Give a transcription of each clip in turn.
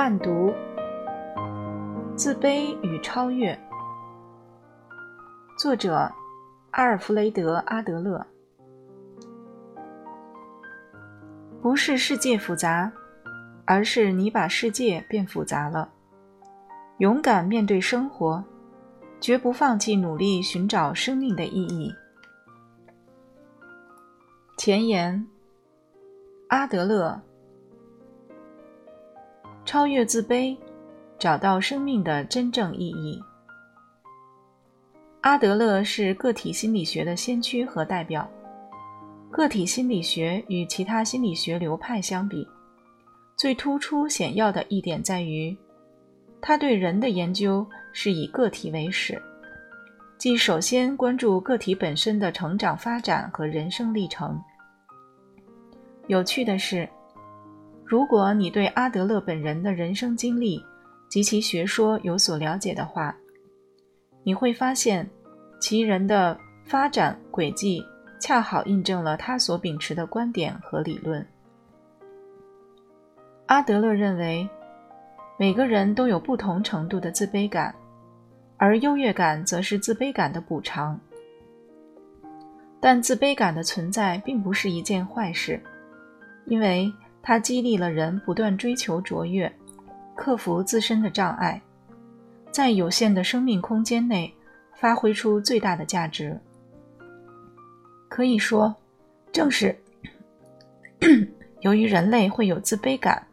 万读，自卑与超越。作者：阿尔弗雷德·阿德勒。不是世界复杂，而是你把世界变复杂了。勇敢面对生活，绝不放弃努力寻找生命的意义。前言：阿德勒。超越自卑，找到生命的真正意义。阿德勒是个体心理学的先驱和代表。个体心理学与其他心理学流派相比，最突出显要的一点在于，他对人的研究是以个体为始，即首先关注个体本身的成长发展和人生历程。有趣的是。如果你对阿德勒本人的人生经历及其学说有所了解的话，你会发现，其人的发展轨迹恰好印证了他所秉持的观点和理论。阿德勒认为，每个人都有不同程度的自卑感，而优越感则是自卑感的补偿。但自卑感的存在并不是一件坏事，因为。它激励了人不断追求卓越，克服自身的障碍，在有限的生命空间内发挥出最大的价值。可以说，正是 由于人类会有自卑感，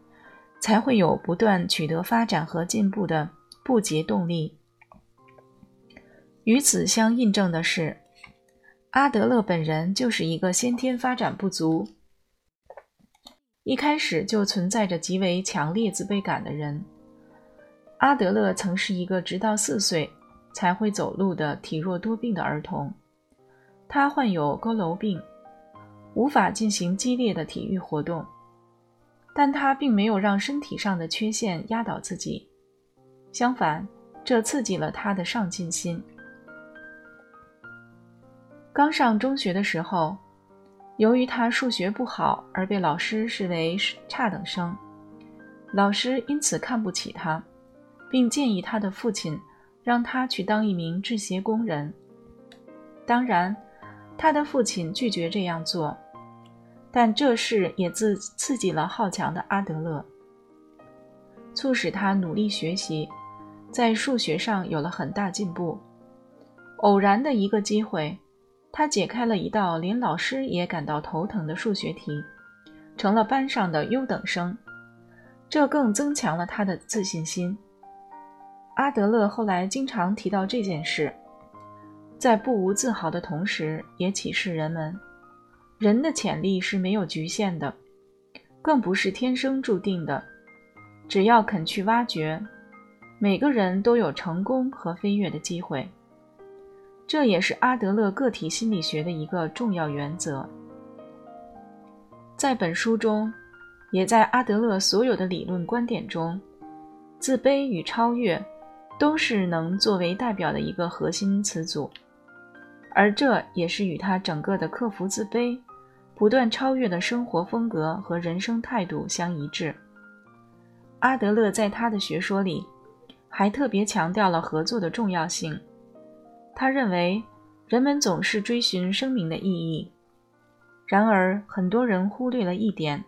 才会有不断取得发展和进步的不竭动力。与此相印证的是，阿德勒本人就是一个先天发展不足。一开始就存在着极为强烈自卑感的人。阿德勒曾是一个直到四岁才会走路的体弱多病的儿童，他患有佝偻病，无法进行激烈的体育活动，但他并没有让身体上的缺陷压倒自己，相反，这刺激了他的上进心。刚上中学的时候。由于他数学不好而被老师视为差等生，老师因此看不起他，并建议他的父亲让他去当一名制鞋工人。当然，他的父亲拒绝这样做，但这事也自刺激了好强的阿德勒，促使他努力学习，在数学上有了很大进步。偶然的一个机会。他解开了一道连老师也感到头疼的数学题，成了班上的优等生，这更增强了他的自信心。阿德勒后来经常提到这件事，在不无自豪的同时，也启示人们：人的潜力是没有局限的，更不是天生注定的，只要肯去挖掘，每个人都有成功和飞跃的机会。这也是阿德勒个体心理学的一个重要原则。在本书中，也在阿德勒所有的理论观点中，自卑与超越都是能作为代表的一个核心词组，而这也是与他整个的克服自卑、不断超越的生活风格和人生态度相一致。阿德勒在他的学说里，还特别强调了合作的重要性。他认为，人们总是追寻生命的意义，然而很多人忽略了一点，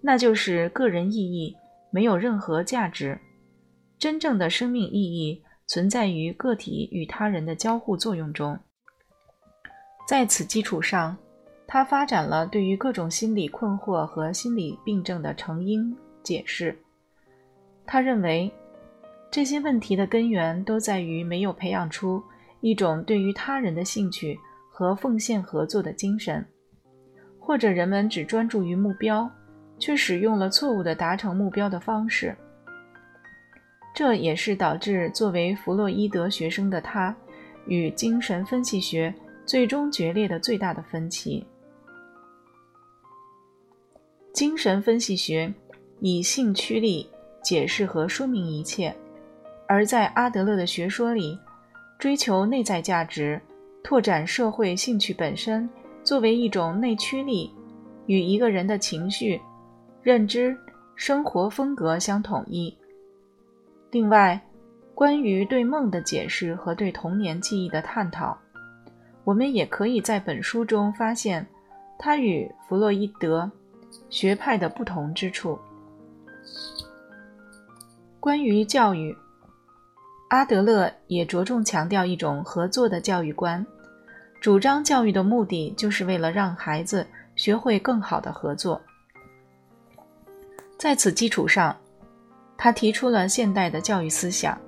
那就是个人意义没有任何价值。真正的生命意义存在于个体与他人的交互作用中。在此基础上，他发展了对于各种心理困惑和心理病症的成因解释。他认为，这些问题的根源都在于没有培养出。一种对于他人的兴趣和奉献合作的精神，或者人们只专注于目标，却使用了错误的达成目标的方式。这也是导致作为弗洛伊德学生的他与精神分析学最终决裂的最大的分歧。精神分析学以性驱力解释和说明一切，而在阿德勒的学说里。追求内在价值，拓展社会兴趣本身作为一种内驱力，与一个人的情绪、认知生活风格相统一。另外，关于对梦的解释和对童年记忆的探讨，我们也可以在本书中发现他与弗洛伊德学派的不同之处。关于教育，阿德勒也着重强调一种合作的教育观，主张教育的目的就是为了让孩子学会更好的合作。在此基础上，他提出了现代的教育思想。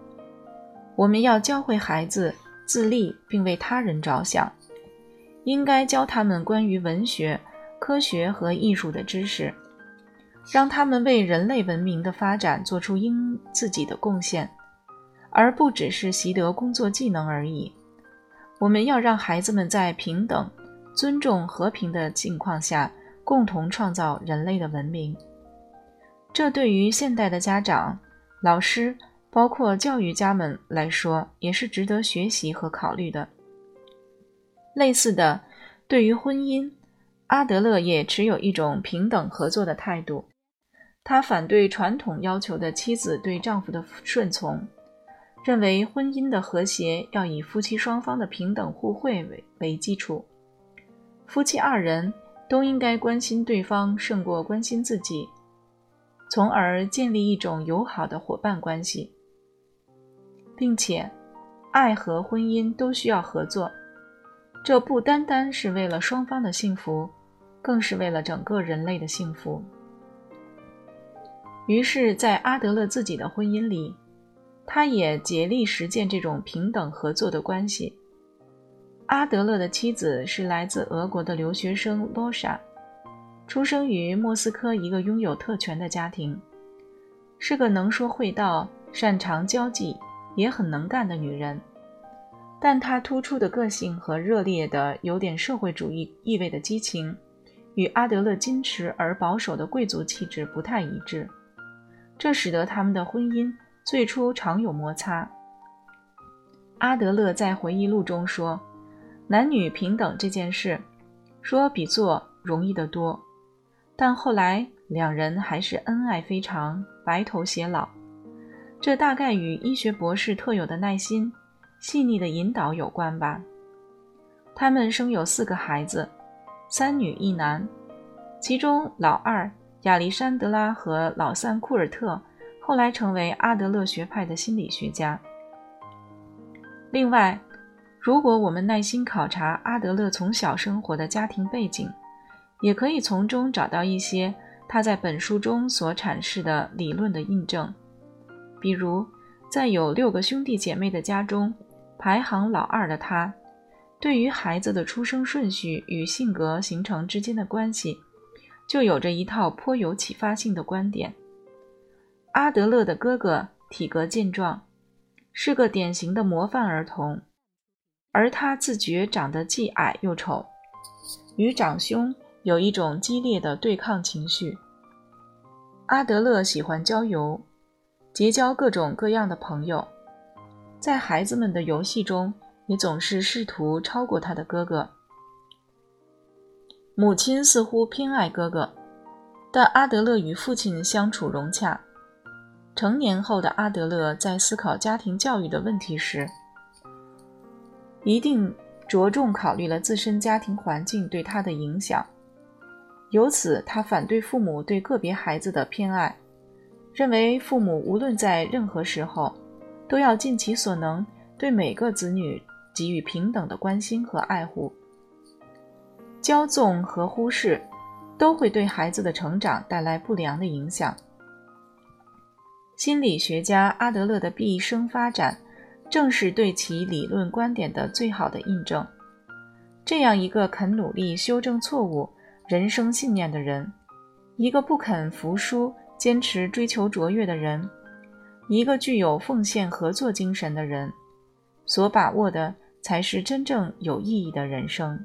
我们要教会孩子自立并为他人着想，应该教他们关于文学、科学和艺术的知识，让他们为人类文明的发展做出应自己的贡献，而不只是习得工作技能而已。我们要让孩子们在平等、尊重、和平的境况下，共同创造人类的文明。这对于现代的家长、老师。包括教育家们来说，也是值得学习和考虑的。类似的，对于婚姻，阿德勒也持有一种平等合作的态度。他反对传统要求的妻子对丈夫的顺从，认为婚姻的和谐要以夫妻双方的平等互惠为为基础，夫妻二人都应该关心对方胜过关心自己，从而建立一种友好的伙伴关系。并且，爱和婚姻都需要合作，这不单单是为了双方的幸福，更是为了整个人类的幸福。于是，在阿德勒自己的婚姻里，他也竭力实践这种平等合作的关系。阿德勒的妻子是来自俄国的留学生罗莎，出生于莫斯科一个拥有特权的家庭，是个能说会道、擅长交际。也很能干的女人，但她突出的个性和热烈的、有点社会主义意味的激情，与阿德勒矜持而保守的贵族气质不太一致，这使得他们的婚姻最初常有摩擦。阿德勒在回忆录中说：“男女平等这件事，说比做容易得多，但后来两人还是恩爱非常，白头偕老。”这大概与医学博士特有的耐心、细腻的引导有关吧。他们生有四个孩子，三女一男，其中老二亚历山德拉和老三库尔特后来成为阿德勒学派的心理学家。另外，如果我们耐心考察阿德勒从小生活的家庭背景，也可以从中找到一些他在本书中所阐释的理论的印证。比如，在有六个兄弟姐妹的家中，排行老二的他，对于孩子的出生顺序与性格形成之间的关系，就有着一套颇有启发性的观点。阿德勒的哥哥体格健壮，是个典型的模范儿童，而他自觉长得既矮又丑，与长兄有一种激烈的对抗情绪。阿德勒喜欢郊游。结交各种各样的朋友，在孩子们的游戏中，也总是试图超过他的哥哥。母亲似乎偏爱哥哥，但阿德勒与父亲相处融洽。成年后的阿德勒在思考家庭教育的问题时，一定着重考虑了自身家庭环境对他的影响。由此，他反对父母对个别孩子的偏爱。认为父母无论在任何时候，都要尽其所能对每个子女给予平等的关心和爱护。骄纵和忽视都会对孩子的成长带来不良的影响。心理学家阿德勒的毕生发展，正是对其理论观点的最好的印证。这样一个肯努力修正错误人生信念的人，一个不肯服输。坚持追求卓越的人，一个具有奉献合作精神的人，所把握的才是真正有意义的人生。